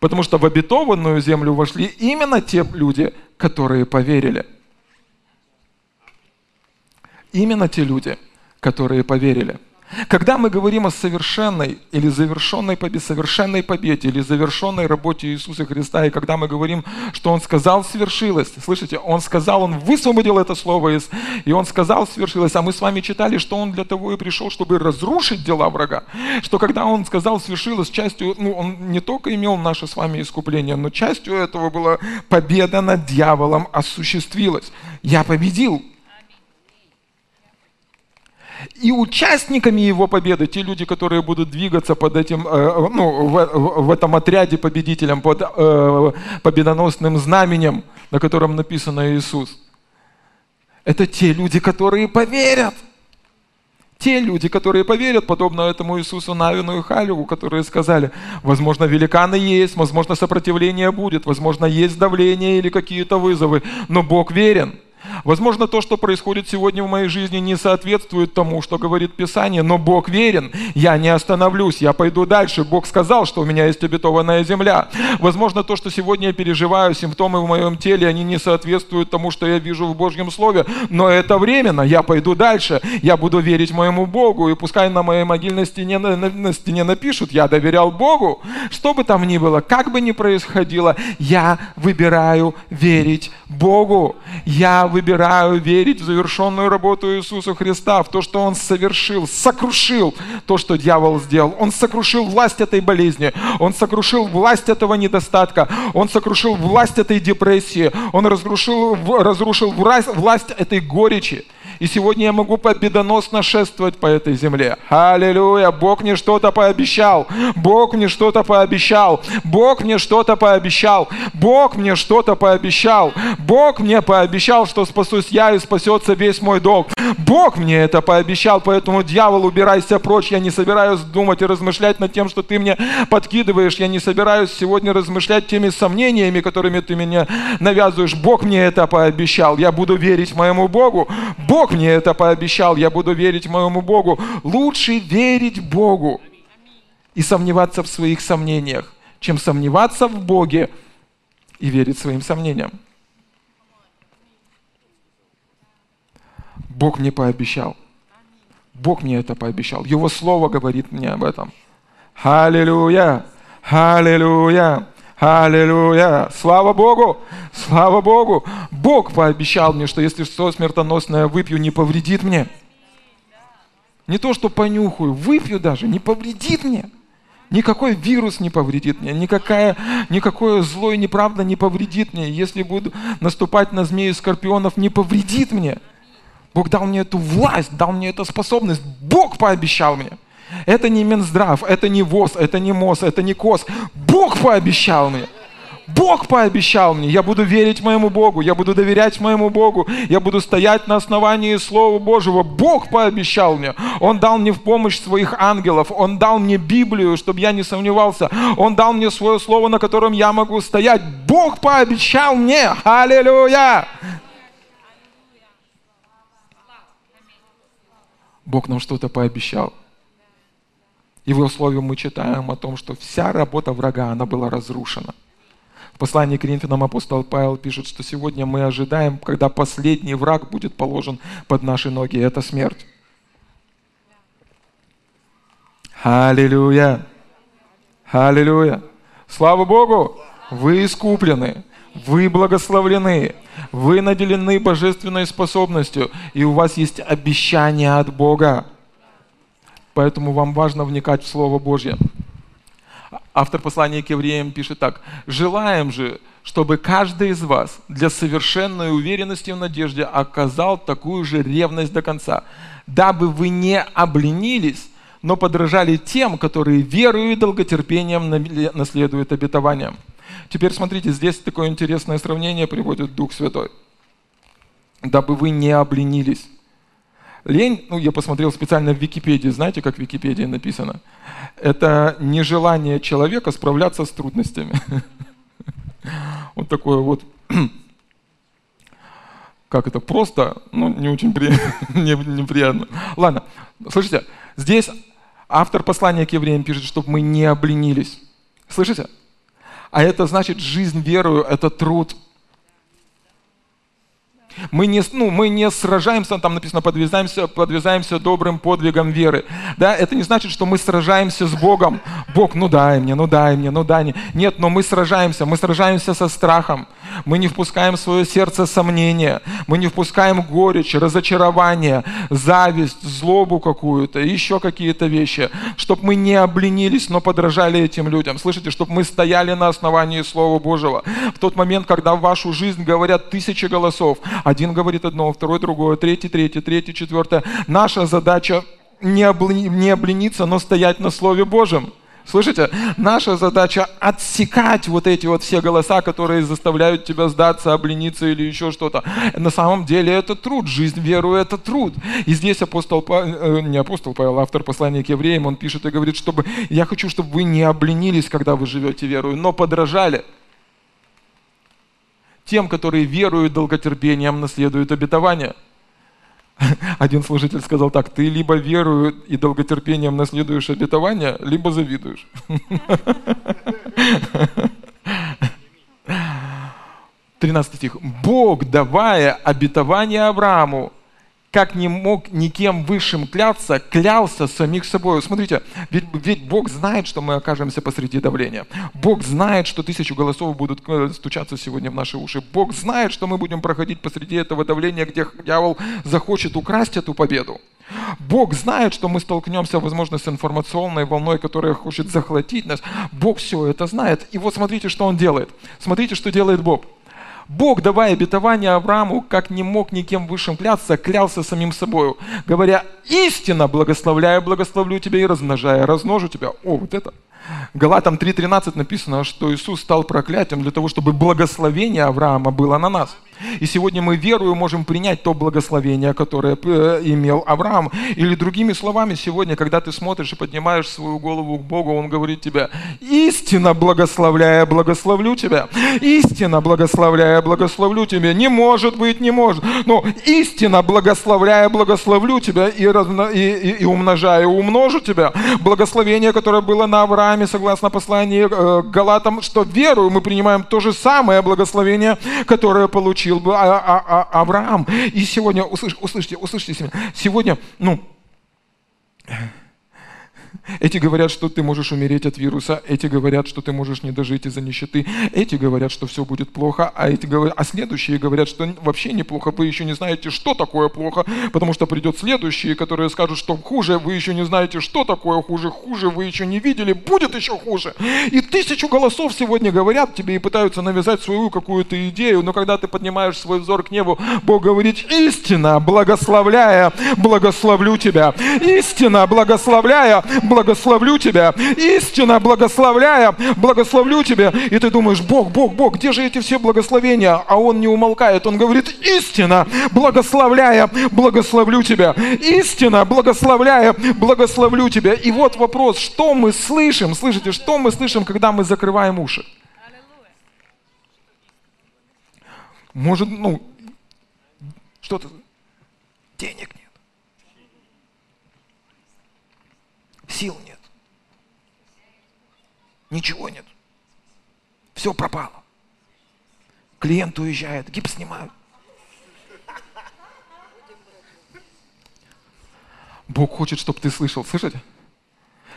Потому что в обетованную землю вошли именно те люди, которые поверили. Именно те люди, которые поверили. Когда мы говорим о совершенной или завершенной победе, совершенной победе или завершенной работе Иисуса Христа, и когда мы говорим, что Он сказал свершилось, слышите, Он сказал, Он высвободил это слово, из, и Он сказал свершилось, а мы с вами читали, что Он для того и пришел, чтобы разрушить дела врага, что когда Он сказал свершилось, частью, ну, Он не только имел наше с вами искупление, но частью этого была победа над дьяволом осуществилась. Я победил, и участниками его победы, те люди, которые будут двигаться под этим, э, ну, в, в этом отряде победителем, под э, победоносным знаменем, на котором написано Иисус, это те люди, которые поверят. Те люди, которые поверят, подобно этому Иисусу Навину и Халеву, которые сказали, возможно, великаны есть, возможно, сопротивление будет, возможно, есть давление или какие-то вызовы, но Бог верен. Возможно, то, что происходит сегодня в моей жизни, не соответствует тому, что говорит Писание, но Бог верен. Я не остановлюсь, я пойду дальше. Бог сказал, что у меня есть обетованная земля. Возможно, то, что сегодня я переживаю, симптомы в моем теле, они не соответствуют тому, что я вижу в Божьем Слове, но это временно. Я пойду дальше. Я буду верить моему Богу, и пускай на моей могильной стене, на, на, стене напишут, я доверял Богу. Что бы там ни было, как бы ни происходило, я выбираю верить Богу. Я выбираю верить в завершенную работу Иисуса Христа, в то, что Он совершил, сокрушил то, что дьявол сделал. Он сокрушил власть этой болезни, Он сокрушил власть этого недостатка, Он сокрушил власть этой депрессии, Он разрушил, разрушил власть этой горечи. И сегодня я могу победоносно шествовать по этой земле. Аллилуйя! Бог мне что-то пообещал. Бог мне что-то пообещал. Бог мне что-то пообещал. Бог мне что-то пообещал. Бог мне пообещал, что спасусь я и спасется весь мой долг. Бог мне это пообещал, поэтому, дьявол, убирайся прочь. Я не собираюсь думать и размышлять над тем, что ты мне подкидываешь. Я не собираюсь сегодня размышлять теми сомнениями, которыми ты меня навязываешь. Бог мне это пообещал. Я буду верить моему Богу. Бог мне это пообещал, я буду верить моему Богу. Лучше верить Богу и сомневаться в своих сомнениях, чем сомневаться в Боге и верить своим сомнениям. Бог мне пообещал. Бог мне это пообещал. Его Слово говорит мне об этом. Аллилуйя! Аллилуйя! Аллилуйя! Слава Богу! Слава Богу! Бог пообещал мне, что если что смертоносное выпью, не повредит мне. Не то, что понюхаю, выпью даже, не повредит мне. Никакой вирус не повредит мне, никакая, никакое зло и неправда не повредит мне. Если буду наступать на змеи и скорпионов, не повредит мне. Бог дал мне эту власть, дал мне эту способность. Бог пообещал мне. Это не Минздрав, это не ВОЗ, это не МОЗ, это не КОС. Бог пообещал мне. Бог пообещал мне, я буду верить моему Богу, я буду доверять моему Богу, я буду стоять на основании Слова Божьего. Бог пообещал мне. Он дал мне в помощь своих ангелов, Он дал мне Библию, чтобы я не сомневался. Он дал мне свое Слово, на котором я могу стоять. Бог пообещал мне. Аллилуйя! Бог нам что-то пообещал. И в условии мы читаем о том, что вся работа врага, она была разрушена. В послании к Коринфянам апостол Павел пишет, что сегодня мы ожидаем, когда последний враг будет положен под наши ноги. Это смерть. Аллилуйя! Аллилуйя! Слава Богу! Вы искуплены, вы благословлены, вы наделены божественной способностью, и у вас есть обещание от Бога. Поэтому вам важно вникать в Слово Божье. Автор послания к евреям пишет так. «Желаем же, чтобы каждый из вас для совершенной уверенности в надежде оказал такую же ревность до конца, дабы вы не обленились, но подражали тем, которые верою и долготерпением наследуют обетованиям». Теперь смотрите, здесь такое интересное сравнение приводит Дух Святой. «Дабы вы не обленились». Лень, ну я посмотрел специально в Википедии, знаете, как в Википедии написано? Это нежелание человека справляться с трудностями. [LAUGHS] Вот такое вот, [CLEARS THROAT] как это, просто, ну не очень [LAUGHS] неприятно. Ладно, слышите, здесь автор послания к евреям пишет, чтобы мы не обленились. Слышите? А это значит жизнь верою, это труд. Мы не, ну, мы не сражаемся, там написано, подвязаемся, подвязаемся добрым подвигом веры. Да, это не значит, что мы сражаемся с Богом. Бог, ну дай мне, ну дай мне, ну дай мне. Нет, но мы сражаемся, мы сражаемся со страхом. Мы не впускаем в свое сердце сомнения. Мы не впускаем горечь, разочарование, зависть, злобу какую-то, еще какие-то вещи. Чтобы мы не обленились, но подражали этим людям. Слышите, чтобы мы стояли на основании Слова Божьего. В тот момент, когда в вашу жизнь говорят тысячи голосов, один говорит одно, второй другое, третий, третий, третий, четвертое. Наша задача не, обли, не облениться, но стоять на Слове Божьем. Слышите? Наша задача отсекать вот эти вот все голоса, которые заставляют тебя сдаться, облениться или еще что-то. На самом деле это труд. Жизнь веру это труд. И здесь апостол, э, не апостол Павел, автор послания к евреям, он пишет и говорит, чтобы я хочу, чтобы вы не обленились, когда вы живете верою, но подражали тем, которые веруют долготерпением, наследуют обетование. [LAUGHS] Один служитель сказал так, ты либо верую и долготерпением наследуешь обетование, либо завидуешь. [LAUGHS] 13 стих. Бог, давая обетование Аврааму, как не мог никем высшим кляться, клялся самих собой. Смотрите, ведь, ведь Бог знает, что мы окажемся посреди давления. Бог знает, что тысячу голосов будут э, стучаться сегодня в наши уши. Бог знает, что мы будем проходить посреди этого давления, где дьявол захочет украсть эту победу. Бог знает, что мы столкнемся, возможно, с информационной волной, которая хочет захватить нас. Бог все это знает. И вот смотрите, что Он делает. Смотрите, что делает Бог. Бог, давая обетование Аврааму, как не мог никем высшим кляться, клялся самим собою, говоря, истинно благословляю, благословлю тебя и размножая, размножу тебя. О, вот это. Галатам 3.13 написано, что Иисус стал проклятием для того, чтобы благословение Авраама было на нас. И сегодня мы верую можем принять то благословение, которое э, имел Авраам. Или другими словами, сегодня, когда ты смотришь и поднимаешь свою голову к Богу, Он говорит тебе, истинно благословляя, благословлю тебя. Истинно благословляя, благословлю тебя. Не может быть, не может. Но истинно благословляя, благословлю тебя и, разно, и, и, и умножая, умножу тебя. Благословение, которое было на Аврааме, согласно посланию э, Галатам, что верую, мы принимаем то же самое благословение, которое получил получил бы а, а, а, Авраам. И сегодня, услыш, услышьте, услышьте, сегодня, ну, эти говорят, что ты можешь умереть от вируса, эти говорят, что ты можешь не дожить из-за нищеты, эти говорят, что все будет плохо, а, эти говорят, а следующие говорят, что вообще неплохо, вы еще не знаете, что такое плохо, потому что придет следующие, которые скажут, что хуже, вы еще не знаете, что такое хуже, хуже вы еще не видели, будет еще хуже. И тысячу голосов сегодня говорят тебе и пытаются навязать свою какую-то идею, но когда ты поднимаешь свой взор к небу, Бог говорит, истина, благословляя, благословлю тебя. Истина, благословляя, благословлю тебя, истинно благословляя, благословлю тебя. И ты думаешь, Бог, Бог, Бог, где же эти все благословения? А Он не умолкает, Он говорит, истинно благословляя, благословлю тебя. Истинно благословляя, благословлю тебя. И вот вопрос, что мы слышим? Слышите, что мы слышим, когда мы закрываем уши? Может, ну, что-то, денег нет. Сил нет. Ничего нет. Все пропало. Клиент уезжает, гипс снимают. Бог хочет, чтобы ты слышал. Слышите?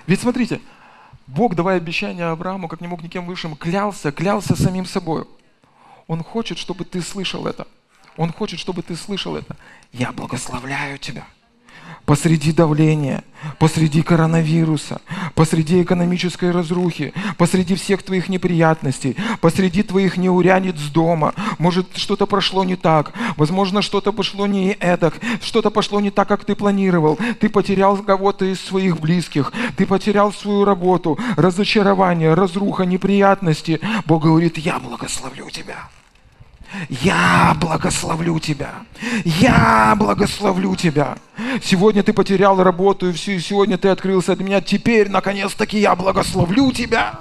Ведь смотрите, Бог, давая обещание Аврааму, как не мог никем высшим, клялся, клялся самим собой. Он хочет, чтобы ты слышал это. Он хочет, чтобы ты слышал это. Я благословляю тебя посреди давления, посреди коронавируса, посреди экономической разрухи, посреди всех твоих неприятностей, посреди твоих неурянец дома. Может, что-то прошло не так, возможно, что-то пошло не эдак, что-то пошло не так, как ты планировал. Ты потерял кого-то из своих близких, ты потерял свою работу, разочарование, разруха, неприятности. Бог говорит, я благословлю тебя. Я благословлю тебя. Я благословлю тебя. Сегодня ты потерял работу, и все, сегодня ты открылся от меня. Теперь, наконец-таки, я благословлю тебя.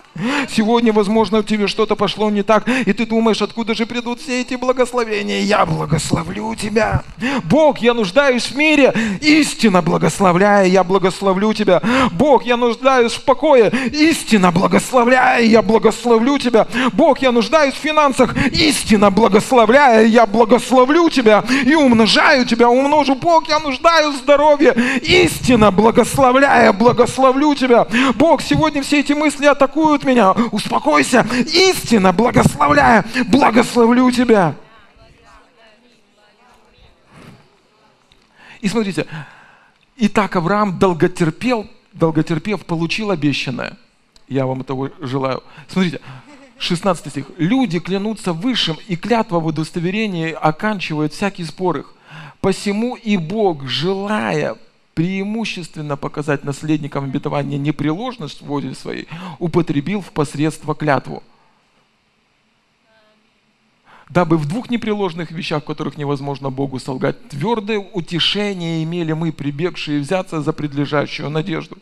Сегодня, возможно, у тебя что-то пошло не так, и ты думаешь, откуда же придут все эти благословения. Я благословлю тебя. Бог, я нуждаюсь в мире, истинно благословляя, я благословлю тебя. Бог, я нуждаюсь в покое, истинно благословляя, я благословлю тебя. Бог, я нуждаюсь в финансах, истинно благословляя, я благословлю тебя и умножаю тебя, умножу. Бог, я нуждаюсь в здоровье, истинно благословляя, благословлю тебя. Бог, сегодня все эти мысли атакуют меня. Успокойся, истинно благословляя, благословлю тебя. И смотрите, и так Авраам долготерпел, долготерпев, получил обещанное. Я вам этого желаю. Смотрите, 16 стих. Люди клянутся высшим, и клятва в удостоверении оканчивает всякий спор их. Посему и Бог, желая преимущественно показать наследникам обетования непреложность в воле своей, употребил в посредство клятву. Дабы в двух непреложных вещах, в которых невозможно Богу солгать, твердое утешение имели мы, прибегшие взяться за предлежащую надежду.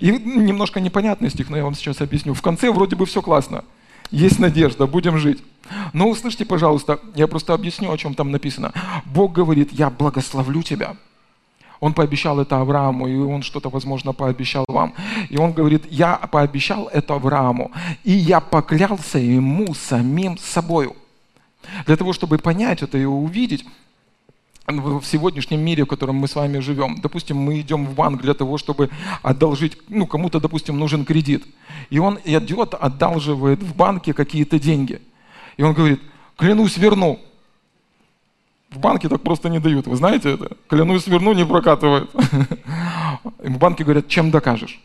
И немножко непонятный стих, но я вам сейчас объясню. В конце вроде бы все классно. Есть надежда, будем жить. Но услышьте, пожалуйста, я просто объясню, о чем там написано. Бог говорит, я благословлю тебя. Он пообещал это Аврааму, и он что-то, возможно, пообещал вам. И он говорит, я пообещал это Аврааму, и я поклялся ему самим собою. Для того, чтобы понять это и увидеть, в сегодняшнем мире, в котором мы с вами живем. Допустим, мы идем в банк для того, чтобы одолжить, ну, кому-то, допустим, нужен кредит. И он идет, одалживает в банке какие-то деньги. И он говорит, клянусь, верну. В банке так просто не дают, вы знаете это? Клянусь, верну, не прокатывает. [LAUGHS] В банке говорят, чем докажешь?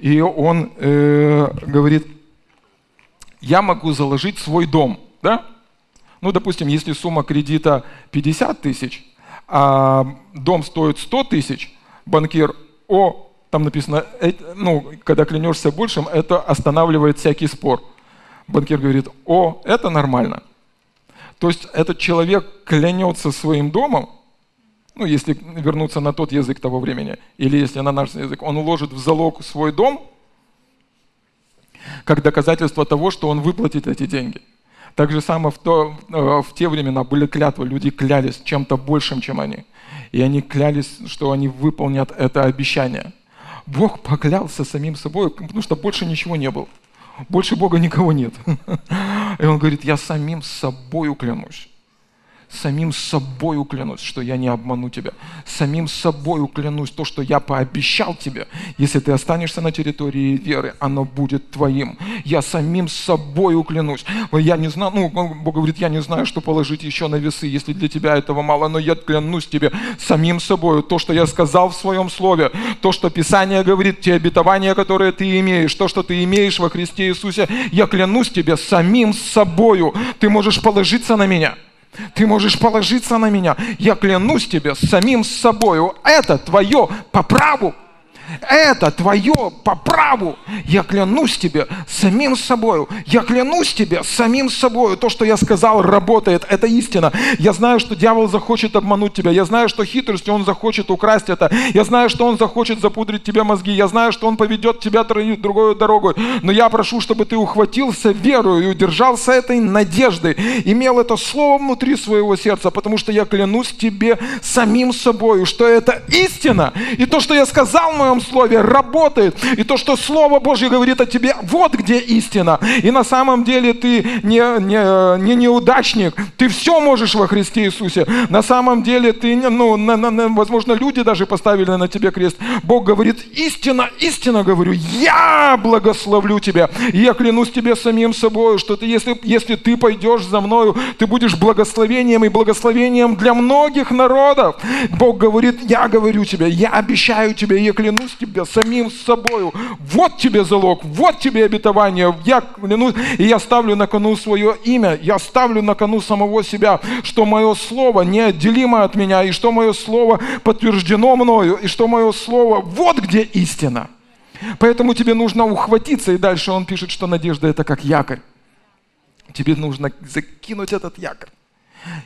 И он э, говорит, я могу заложить свой дом, да? Ну, допустим, если сумма кредита 50 тысяч, а дом стоит 100 тысяч, банкир, о, там написано, ну, когда клянешься большим, это останавливает всякий спор. Банкир говорит, о, это нормально – то есть этот человек клянется своим домом, ну, если вернуться на тот язык того времени, или если на наш язык, он уложит в залог свой дом, как доказательство того, что он выплатит эти деньги. Так же самое в, то, э, в те времена были клятвы, люди клялись чем-то большим, чем они. И они клялись, что они выполнят это обещание. Бог поклялся самим собой, потому что больше ничего не было. Больше Бога никого нет. [LAUGHS] И он говорит, я самим собой клянусь самим собой клянусь, что я не обману тебя. Самим собой клянусь, то, что я пообещал тебе, если ты останешься на территории веры, оно будет твоим. Я самим собой клянусь. Я не знаю, ну, Бог говорит, я не знаю, что положить еще на весы, если для тебя этого мало, но я клянусь тебе самим собой, то, что я сказал в своем слове, то, что Писание говорит, те обетования, которые ты имеешь, то, что ты имеешь во Христе Иисусе, я клянусь тебе самим собою. Ты можешь положиться на меня. Ты можешь положиться на меня. Я клянусь тебе самим собою. Это твое по праву. Это твое по праву. Я клянусь тебе самим собою. Я клянусь тебе самим собою. То, что я сказал, работает. Это истина. Я знаю, что дьявол захочет обмануть тебя. Я знаю, что хитростью он захочет украсть это. Я знаю, что он захочет запудрить тебе мозги. Я знаю, что он поведет тебя другой дорогой. Но я прошу, чтобы ты ухватился верою и удержался этой надеждой. Имел это слово внутри своего сердца, потому что я клянусь тебе самим собою, что это истина. И то, что я сказал в моем Слове работает. И то, что Слово Божье говорит о тебе, вот где истина. И на самом деле ты не, не, не неудачник. Ты все можешь во Христе Иисусе. На самом деле ты, ну, на, на, на, возможно, люди даже поставили на тебе крест. Бог говорит, истина, истина говорю, я благословлю тебя. И я клянусь тебе самим собой, что ты, если, если ты пойдешь за мною, ты будешь благословением и благословением для многих народов. Бог говорит, я говорю тебе, я обещаю тебе, я клянусь клянусь тебе самим собою. Вот тебе залог, вот тебе обетование. Я клянусь, и я ставлю на кону свое имя, я ставлю на кону самого себя, что мое слово неотделимо от меня, и что мое слово подтверждено мною, и что мое слово, вот где истина. Поэтому тебе нужно ухватиться, и дальше он пишет, что надежда это как якорь. Тебе нужно закинуть этот якорь.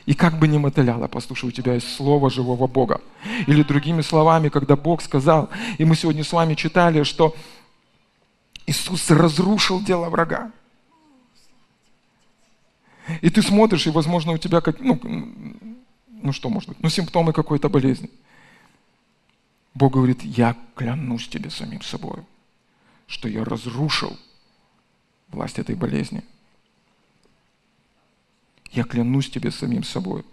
И как бы ни мотыляло, послушай, у тебя есть слово живого Бога. Или другими словами, когда Бог сказал, и мы сегодня с вами читали, что Иисус разрушил дело врага. И ты смотришь, и, возможно, у тебя как, ну, ну что может быть, ну симптомы какой-то болезни. Бог говорит, я клянусь тебе самим собой, что я разрушил власть этой болезни. Я клянусь тебе самим собой,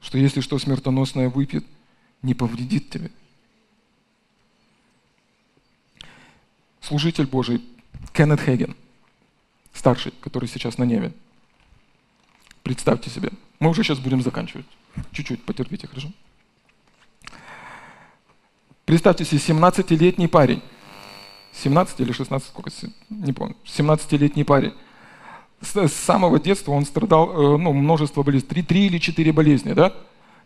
что если что смертоносное выпьет, не повредит тебе. Служитель Божий Кеннет Хейген, старший, который сейчас на небе. Представьте себе. Мы уже сейчас будем заканчивать. Чуть-чуть потерпите, хорошо? Представьте себе 17-летний парень. 17 или 16, сколько, не помню. 17-летний парень с самого детства он страдал, э, ну, множество болезней, три, три или четыре болезни, да?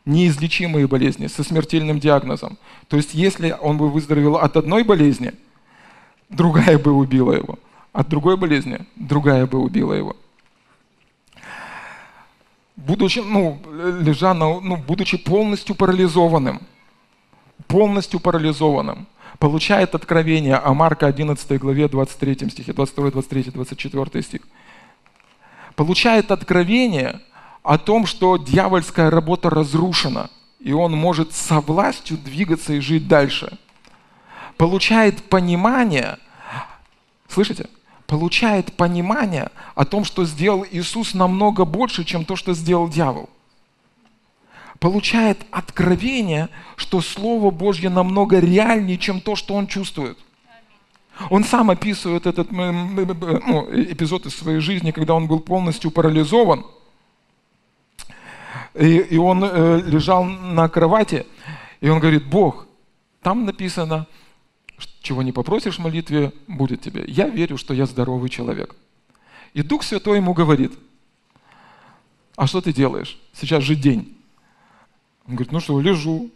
Неизлечимые болезни со смертельным диагнозом. То есть, если он бы выздоровел от одной болезни, другая бы убила его. От другой болезни, другая бы убила его. Будучи, ну, лежа на, ну, будучи полностью парализованным, полностью парализованным, получает откровение о Марка 11 главе 23 стихе, 22, 23, 24 стих – получает откровение о том, что дьявольская работа разрушена, и он может со властью двигаться и жить дальше. Получает понимание, слышите? Получает понимание о том, что сделал Иисус намного больше, чем то, что сделал дьявол. Получает откровение, что Слово Божье намного реальнее, чем то, что он чувствует – он сам описывает этот ну, эпизод из своей жизни, когда он был полностью парализован. И, и он э, лежал на кровати, и он говорит, Бог, там написано, чего не попросишь в молитве, будет тебе. Я верю, что я здоровый человек. И Дух Святой ему говорит, а что ты делаешь? Сейчас же день. Он говорит, ну что, лежу.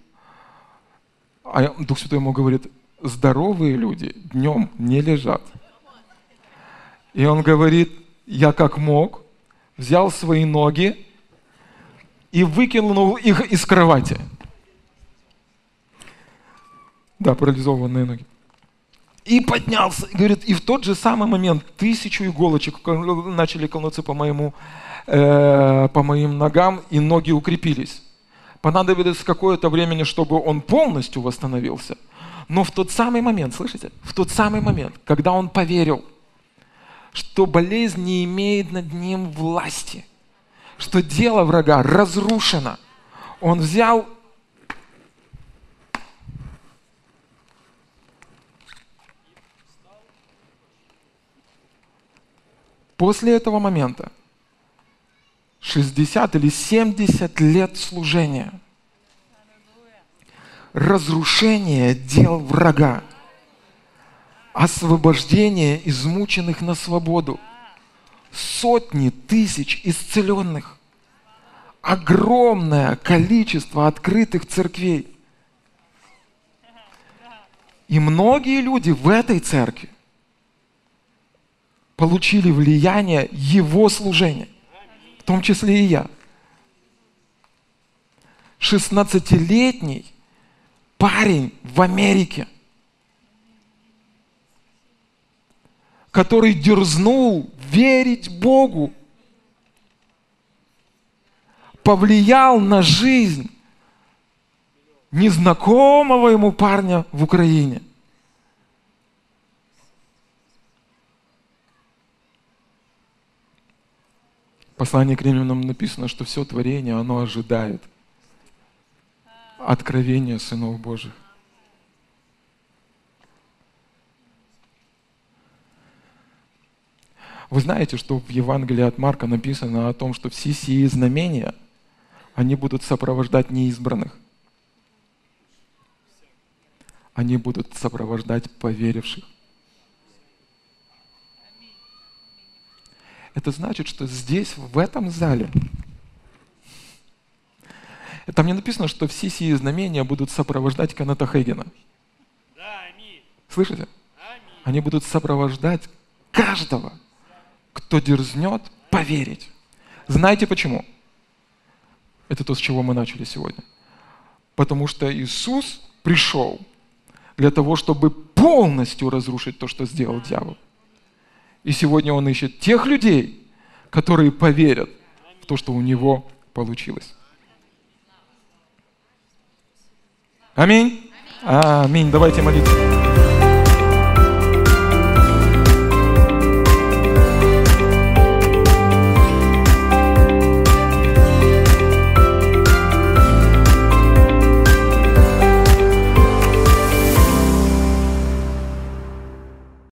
А Дух Святой ему говорит, здоровые люди днем не лежат. И он говорит, я как мог, взял свои ноги и выкинул их из кровати. Да, парализованные ноги. И поднялся, говорит, и в тот же самый момент тысячу иголочек начали колнуться по, моему, э, по моим ногам, и ноги укрепились. Понадобилось какое-то времени, чтобы он полностью восстановился – но в тот самый момент, слышите, в тот самый момент, когда он поверил, что болезнь не имеет над ним власти, что дело врага разрушено, он взял После этого момента 60 или 70 лет служения – разрушение дел врага, освобождение измученных на свободу, сотни тысяч исцеленных, огромное количество открытых церквей. И многие люди в этой церкви получили влияние его служения, в том числе и я. 16-летний парень в Америке, который дерзнул верить Богу, повлиял на жизнь незнакомого ему парня в Украине. В послании к римлянам написано, что все творение, оно ожидает – откровения сынов Божьих. Вы знаете, что в Евангелии от Марка написано о том, что все сии знамения, они будут сопровождать неизбранных. Они будут сопровождать поверивших. Это значит, что здесь, в этом зале, там не написано, что все сии знамения будут сопровождать Каната Хейгена. Слышите? Они будут сопровождать каждого, кто дерзнет поверить. Знаете почему? Это то, с чего мы начали сегодня. Потому что Иисус пришел для того, чтобы полностью разрушить то, что сделал дьявол. И сегодня он ищет тех людей, которые поверят в то, что у него получилось. Аминь. Аминь. Давайте молиться.